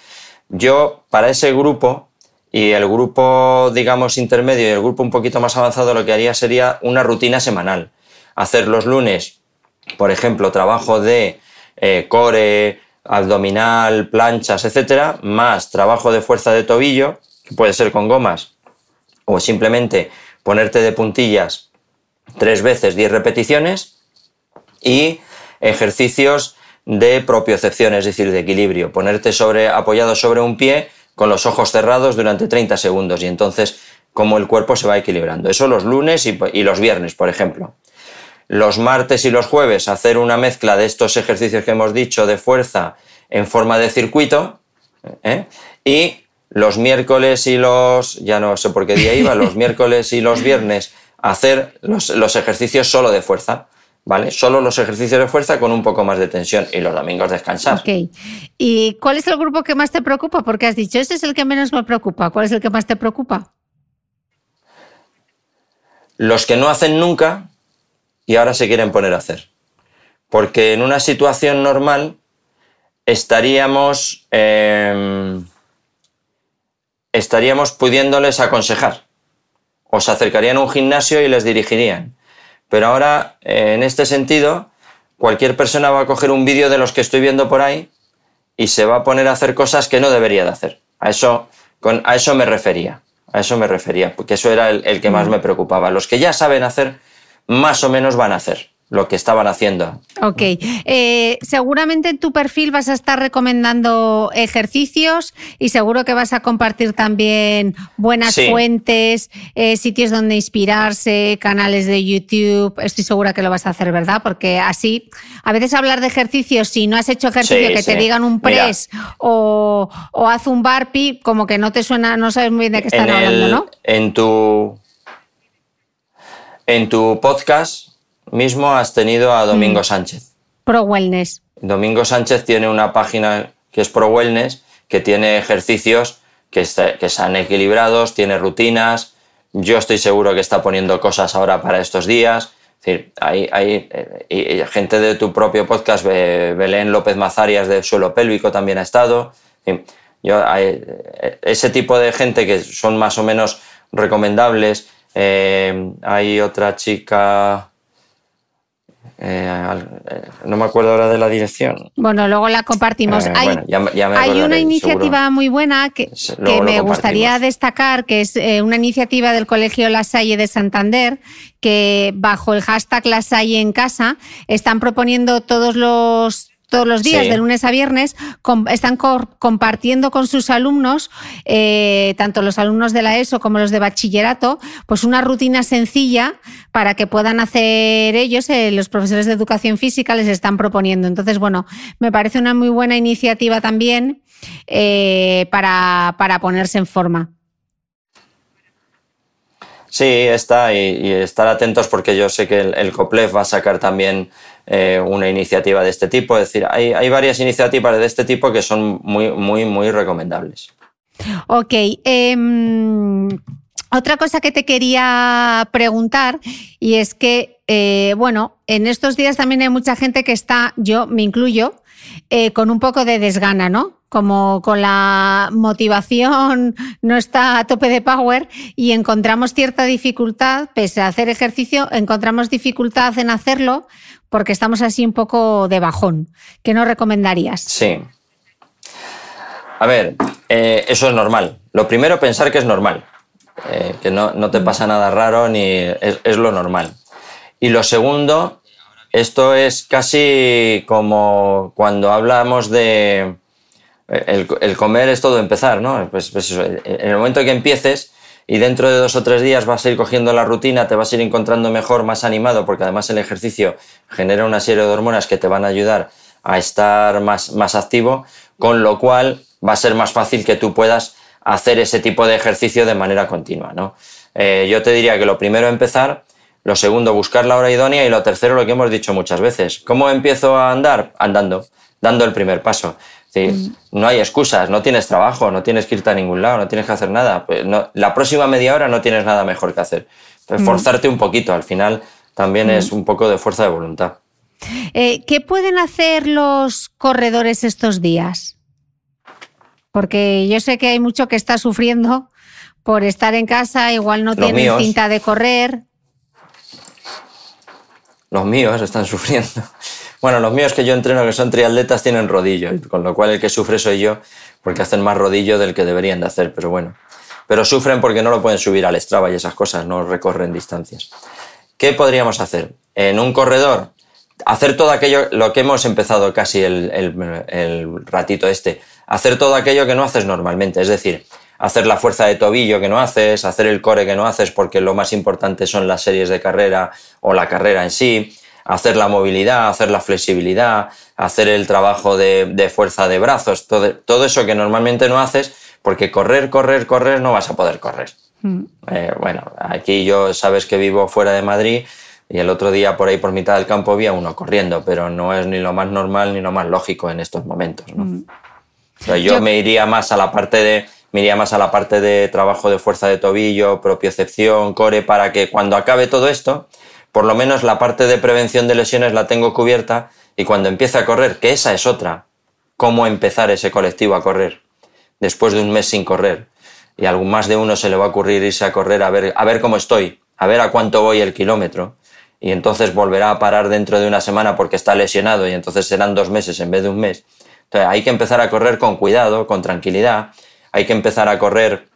Yo, para ese grupo y el grupo, digamos, intermedio y el grupo un poquito más avanzado, lo que haría sería una rutina semanal. Hacer los lunes, por ejemplo, trabajo de eh, core, abdominal, planchas, etcétera, más trabajo de fuerza de tobillo, que puede ser con gomas, o simplemente ponerte de puntillas tres veces, diez repeticiones, y ejercicios de propiocepción, es decir, de equilibrio, ponerte sobre, apoyado sobre un pie con los ojos cerrados durante 30 segundos y entonces cómo el cuerpo se va equilibrando. Eso los lunes y, y los viernes, por ejemplo los martes y los jueves hacer una mezcla de estos ejercicios que hemos dicho de fuerza en forma de circuito ¿eh? y los miércoles y los, ya no sé por qué día iba, los miércoles y los viernes hacer los, los, ejercicios solo de fuerza, ¿vale? Solo los ejercicios de fuerza con un poco más de tensión y los domingos descansar. Ok. ¿Y cuál es el grupo que más te preocupa? Porque has dicho, ese es el que menos me preocupa. ¿Cuál es el que más te preocupa? Los que no hacen nunca y ahora se quieren poner a hacer. Porque en una situación normal estaríamos, eh, estaríamos pudiéndoles aconsejar. O se acercarían a un gimnasio y les dirigirían. Pero ahora, eh, en este sentido, cualquier persona va a coger un vídeo de los que estoy viendo por ahí y se va a poner a hacer cosas que no debería de hacer. A eso, con, a eso me refería. A eso me refería, porque eso era el, que más me preocupaba. Los que ya saben hacer, más o menos van a hacer lo que estaban haciendo. Ok. Eh, seguramente en tu perfil vas a estar recomendando ejercicios y seguro que vas a compartir también buenas fuentes, eh, sitios donde inspirarse, canales de YouTube. Estoy segura que lo vas a hacer, ¿verdad? Porque así, a veces hablar de ejercicios, si no has hecho ejercicio, que te digan un press o, haz un barpi, como que no te suena, no sabes muy bien de qué están hablando, ¿no? En tu, en tu podcast mismo has tenido a Domingo mm. Sánchez. Pro Wellness. Domingo Sánchez tiene una página que es Pro Wellness, que tiene ejercicios que, que están equilibrados, tiene rutinas. Yo estoy seguro que está poniendo cosas ahora para estos días. Es decir, hay, hay eh, gente de tu propio podcast, Belén López Mazarias de Suelo Pélvico también ha estado. Yo, hay, eh, ese tipo de gente que son más o menos recomendables. Eh, hay otra chica, eh, eh, no me acuerdo ahora de la dirección. Bueno, luego la compartimos. Eh, hay, una iniciativa muy buena que, me gustaría destacar, que es una iniciativa del Colegio La Salle de Santander, que bajo el hashtag La Salle en casa están proponiendo todos los todos los días, de lunes a viernes, están compartiendo con sus alumnos, eh, tanto los alumnos de la ESO como los de bachillerato, pues una rutina sencilla para que puedan hacer ellos, eh, los profesores de educación física les están proponiendo. Entonces, bueno, me parece una muy buena iniciativa también eh, para, ponerse en forma. Sí, está, y, estar atentos porque yo sé que el, el COPLEF va a sacar también eh, una iniciativa de este tipo. Es decir, hay, varias iniciativas de este tipo que son muy, muy, muy recomendables. Ok. Em, otra cosa que te quería preguntar y es que, eh, bueno, en estos días también hay mucha gente que está, yo me incluyo, eh, con un poco de desgana, ¿no? Como con la motivación no está a tope de power y encontramos cierta dificultad, pese a hacer ejercicio, encontramos dificultad en hacerlo porque estamos así un poco de bajón. ¿Qué nos recomendarías? Sí. A ver, eh, eso es normal. Lo primero, pensar que es normal, eh, que no, te pasa nada raro ni es, lo normal. Y lo segundo, esto es casi como cuando hablamos de el, comer es todo empezar, ¿no? Pues, pues en el momento que empieces, y dentro de dos o tres días vas a ir cogiendo la rutina, te vas a ir encontrando mejor, más animado, porque además el ejercicio genera una serie de hormonas que te van a ayudar a estar más, más activo, con lo cual va a ser más fácil que tú puedas hacer ese tipo de ejercicio de manera continua. ¿no? Eh, yo te diría que lo primero empezar, lo segundo buscar la hora idónea y lo tercero lo que hemos dicho muchas veces. ¿Cómo empiezo a andar? Andando, dando el primer paso. Sí, no hay excusas, no tienes trabajo, no tienes que irte a ningún lado, no tienes que hacer nada. Pues la próxima media hora no tienes nada mejor que hacer. Pues forzarte un poquito, al final también es un poco de fuerza de voluntad. Eh, ¿Qué pueden hacer los corredores estos días? Porque yo sé que hay mucho que está sufriendo por estar en casa, igual no tienen cinta de correr. Los míos están sufriendo. Bueno, los míos que yo entreno, que son triatletas, tienen rodillo, con lo cual el que sufre soy yo, porque hacen más rodillo del que deberían de hacer, pero bueno. Pero sufren porque no lo pueden subir al Strava y esas cosas, no recorren distancias. ¿Qué podríamos hacer? En un corredor, hacer todo aquello, lo que hemos empezado casi el, el ratito este, hacer todo aquello que no haces normalmente, es decir, hacer la fuerza de tobillo que no haces, hacer el core que no haces porque lo más importante son las series de carrera o la carrera en sí, hacer la movilidad, hacer la flexibilidad, hacer el trabajo de, fuerza de brazos, todo, eso que normalmente no haces, porque correr, correr, correr no vas a poder correr. Mm. Eh, bueno, aquí yo sabes que vivo fuera de Madrid y el otro día por ahí por mitad del campo había uno corriendo, pero no es ni lo más normal ni lo más lógico en estos momentos. Mm. yo, me iría más a la parte de me iría más a la parte de trabajo de fuerza de tobillo, propiocepción, core, para que cuando acabe todo esto, por lo menos la parte de prevención de lesiones la tengo cubierta y cuando empiece a correr, que esa es otra, cómo empezar ese colectivo a correr después de un mes sin correr. Y a algún más de uno se le va a ocurrir irse a correr a ver, a ver cómo estoy, a ver a cuánto voy el kilómetro. Y entonces volverá a parar dentro de una semana porque está lesionado y entonces serán dos meses en vez de un mes. Entonces hay que empezar a correr con cuidado, con tranquilidad, hay que empezar a correr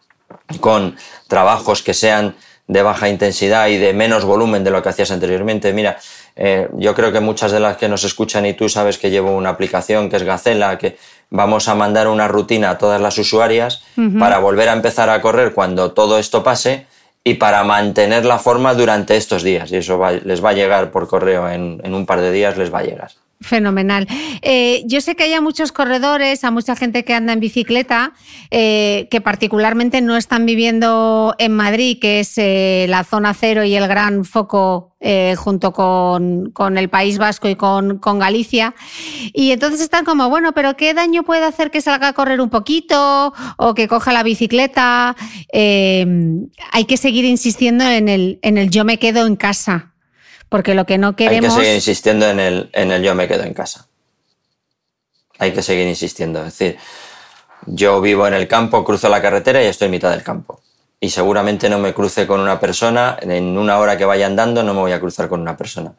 con trabajos que sean de baja intensidad y de menos volumen de lo que hacías anteriormente. Mira, eh, yo creo que muchas de las que nos escuchan y tú sabes que llevo una aplicación que es Gacela, que vamos a mandar una rutina a todas las usuarias para volver a empezar a correr cuando todo esto pase y para mantener la forma durante estos días. Y eso les va a llegar por correo en, en un par de días, les va a llegar. Fenomenal. Eh, yo sé que hay muchos corredores, a mucha gente que anda en bicicleta, eh, que particularmente no están viviendo en Madrid, que es eh, la zona cero y el gran foco junto con, el País Vasco y con, con, Galicia. Y entonces están como, bueno, pero ¿qué daño puede hacer que salga a correr un poquito o que coja la bicicleta? hay que seguir insistiendo en el, en el yo me quedo en casa. Porque lo que no queremos. Hay que seguir insistiendo en el, en el yo me quedo en casa. Hay que seguir insistiendo. Es decir, yo vivo en el campo, cruzo la carretera y estoy en mitad del campo. Y seguramente no me cruce con una persona, en una hora que vaya andando no me voy a cruzar con una persona.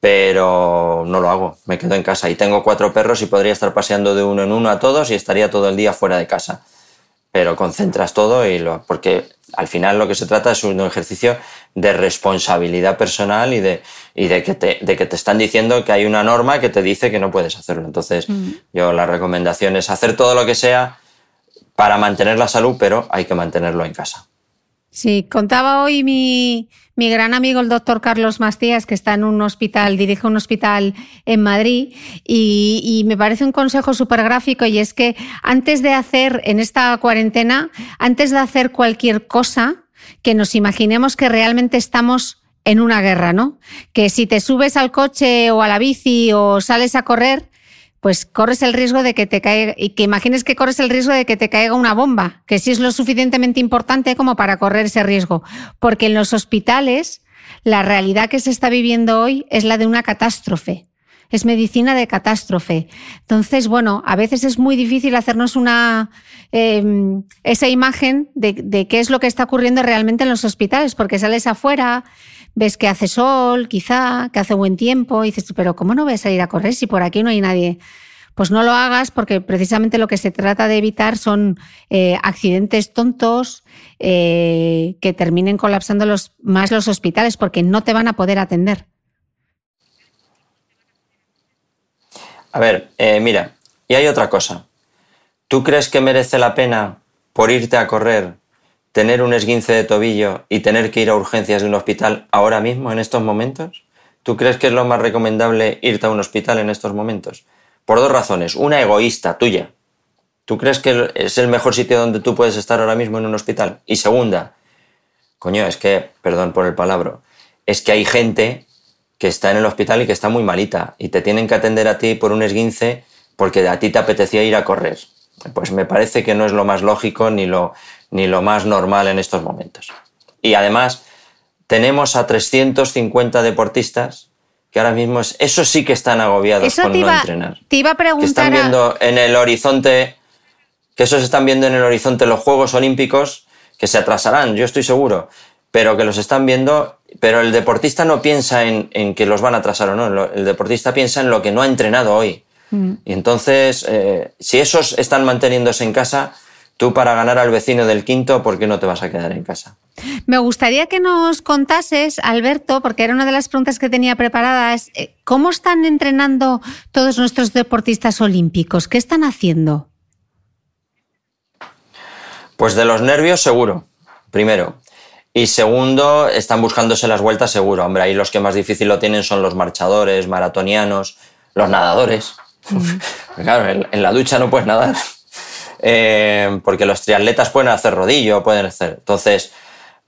Pero no lo hago, me quedo en casa. Y tengo cuatro perros y podría estar paseando de uno en uno a todos y estaría todo el día fuera de casa. Pero concentras todo y lo. porque al final lo que se trata es un ejercicio de responsabilidad personal y de, de, que te, de que te están diciendo que hay una norma que te dice que no puedes hacerlo. Entonces, mm. yo la recomendación es hacer todo lo que sea para mantener la salud, pero hay que mantenerlo en casa. Sí, contaba hoy mi, mi gran amigo el doctor Carlos Mastías, que está en un hospital, dirige un hospital en Madrid, y, y me parece un consejo súper gráfico y es que antes de hacer, en esta cuarentena, antes de hacer cualquier cosa, que nos imaginemos que realmente estamos en una guerra, ¿no? Que si te subes al coche o a la bici o sales a correr, pues corres el riesgo de que te caiga, y que imagines que corres el riesgo de que te caiga una bomba, que sí es lo suficientemente importante como para correr ese riesgo. Porque en los hospitales, la realidad que se está viviendo hoy es la de una catástrofe es medicina de catástrofe. Entonces, bueno, a veces es muy difícil hacernos una em, esa imagen de, qué es lo que está ocurriendo realmente en los hospitales, porque sales afuera, ves que hace sol, quizá, que hace buen tiempo, y dices, pero ¿cómo no voy a salir a correr si por aquí no hay nadie? Pues no lo hagas porque precisamente lo que se trata de evitar son eh, accidentes tontos eh, que terminen colapsando los, más los hospitales porque no te van a poder atender. A ver, eh, mira, y hay otra cosa. ¿Tú crees que merece la pena, por irte a correr, tener un esguince de tobillo y tener que ir a urgencias de un hospital ahora mismo, en estos momentos? ¿Tú crees que es lo más recomendable irte a un hospital en estos momentos? Por dos razones. Una egoísta, tuya. ¿Tú crees que es el mejor sitio donde tú puedes estar ahora mismo en un hospital? Y segunda, coño, es que, perdón por el palabra, es que hay gente que está en el hospital y que está muy malita y te tienen que atender a ti por un esguince porque a ti te apetecía ir a correr. Pues me parece que no es lo más lógico ni lo, ni lo más normal en estos momentos. Y además, tenemos a 350 deportistas que ahora mismo es, eso sí que están agobiados con no entrenar. Te iba a preguntar. Que están viendo en el horizonte, que esos están viendo en el horizonte los Juegos Olímpicos que se atrasarán, yo estoy seguro, pero que los están viendo pero el deportista no piensa en, que los van a atrasar o no, el deportista piensa en lo que no ha entrenado hoy. Mm. Y entonces, eh, si esos están manteniéndose en casa, tú para ganar al vecino del quinto, ¿por qué no te vas a quedar en casa? Me gustaría que nos contases, Alberto, porque era una de las preguntas que tenía preparadas, eh, ¿cómo están entrenando todos nuestros deportistas olímpicos? ¿Qué están haciendo? Pues de los nervios seguro, primero. Y segundo, están buscándose las vueltas seguro. Hombre, ahí los que más difícil lo tienen son los marchadores, maratonianos, los nadadores. Mm. claro, en, la ducha no puedes nadar. Eh, porque los triatletas pueden hacer rodillo, pueden hacer. Entonces,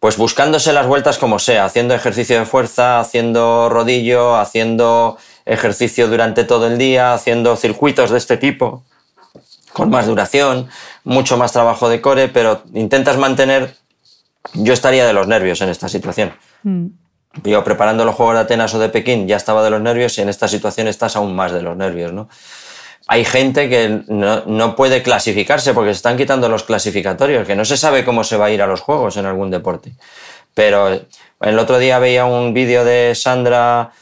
pues buscándose las vueltas como sea, haciendo ejercicio de fuerza, haciendo rodillo, haciendo ejercicio durante todo el día, haciendo circuitos de este tipo, con más duración, mucho más trabajo de core, pero intentas mantener yo estaría de los nervios en esta situación. Mm. Yo preparando los Juegos de Atenas o de Pekín ya estaba de los nervios y en esta situación estás aún más de los nervios, ¿no? Hay gente que no, puede clasificarse porque se están quitando los clasificatorios, que no se sabe cómo se va a ir a los Juegos en algún deporte. Pero el otro día veía un vídeo de Sandra,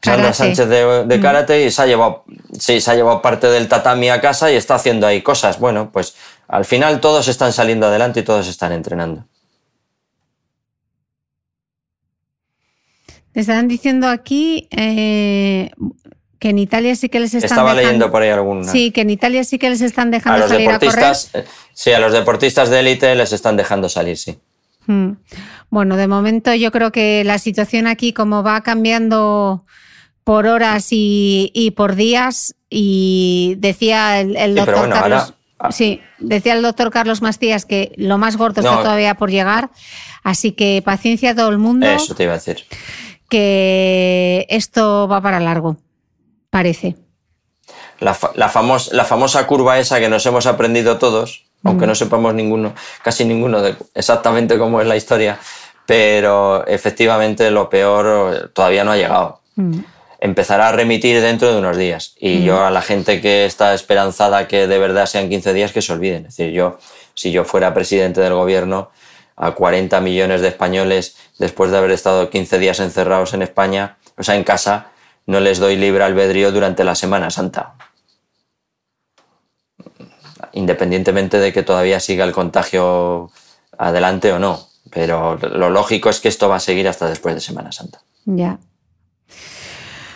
Sandra Sánchez de, de, mm. karate y se ha, llevado, sí, se ha llevado parte del tatami a casa y está haciendo ahí cosas. Bueno, pues Al final todos están saliendo adelante y todos están entrenando. Me están diciendo aquí eh, que en Italia sí que les están Estaba dejando- leyendo por ahí alguna. Sí, que en Italia sí que les están a dejando los salir a correr. deportistas, eh, sí, a los deportistas de élite les están dejando salir, sí. Mm. Bueno, de momento yo creo que la situación aquí, como va cambiando por horas y, y por días, y decía el, el Sí, pero doctor bueno, Carlos. ahora-. Sí, decía el doctor Carlos Mastías que lo más gordo No. está todavía por llegar. Así que paciencia a todo el mundo, Eso te iba a decir. que esto va para largo, parece. La, fa- la, famos- la famosa curva esa que nos hemos aprendido todos, aunque no sepamos ninguno, casi ninguno de exactamente cómo es la historia, pero efectivamente lo peor eh, todavía no ha llegado. Mm. Empezará a remitir dentro de unos días. Y yo a la gente que está esperanzada que de verdad sean 15 días, que se olviden. Es decir, yo, si yo fuera presidente del gobierno, a 40 millones de españoles, después de haber estado 15 días encerrados en España, o sea, en casa, no les doy libre albedrío durante la Semana Santa. Independientemente de que todavía siga el contagio adelante o no. Pero lo lógico es que esto va a seguir hasta después de Semana Santa. Ya.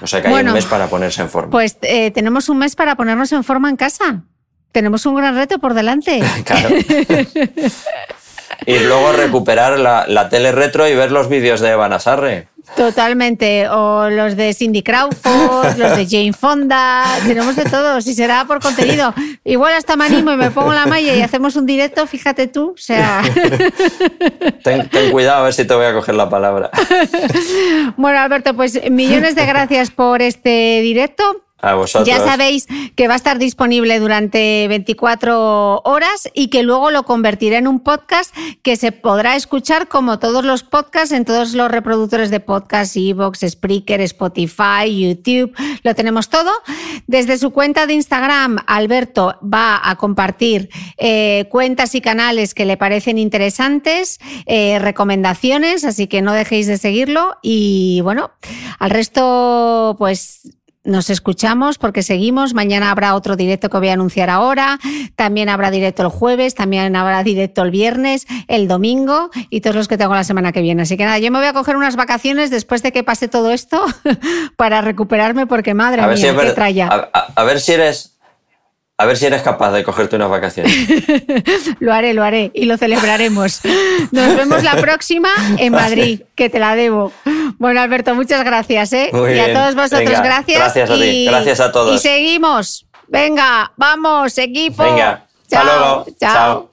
O sea que hay Bueno, un mes para ponerse en forma. Pues eh, tenemos un mes para ponernos en forma en casa. Tenemos un gran reto por delante. Claro. y luego recuperar la, la tele retro y ver los vídeos de Evan Asarre. Totalmente. O los de Cindy Crawford, los de Jane Fonda. Tenemos de todo. Si será por contenido. Igual hasta me animo y me pongo la malla y hacemos un directo, fíjate tú. O sea. Ten, ten cuidado a ver si te voy a coger la palabra. Bueno, Alberto, pues millones de gracias por este directo. A vosotros. Ya sabéis que va a estar disponible durante 24 horas y que luego lo convertiré en un podcast que se podrá escuchar como todos los podcasts en todos los reproductores de podcast, Evox, Spreaker, Spotify, YouTube, lo tenemos todo. Desde su cuenta de Instagram, Alberto va a compartir eh, cuentas y canales que le parecen interesantes, eh, recomendaciones, así que no dejéis de seguirlo y bueno, al resto pues nos escuchamos porque seguimos. Mañana habrá otro directo que voy a anunciar ahora. También habrá directo el jueves, también habrá directo el viernes, el domingo y todos los que tengo la semana que viene. Así que nada, yo me voy a coger unas vacaciones después de que pase todo esto para recuperarme porque madre a mía, si qué ver- tralla. a, a- a ver si eres. A ver si eres capaz de cogerte unas vacaciones. Lo haré, lo haré y lo celebraremos. Nos vemos la próxima en Madrid, que te la debo. Bueno, Alberto, muchas gracias, ¿eh? Muy y a todos vosotros, Venga, gracias. gracias a ti, y- gracias a todos. Y seguimos. Venga, vamos, equipo. Venga, hasta luego. Chao. Chao.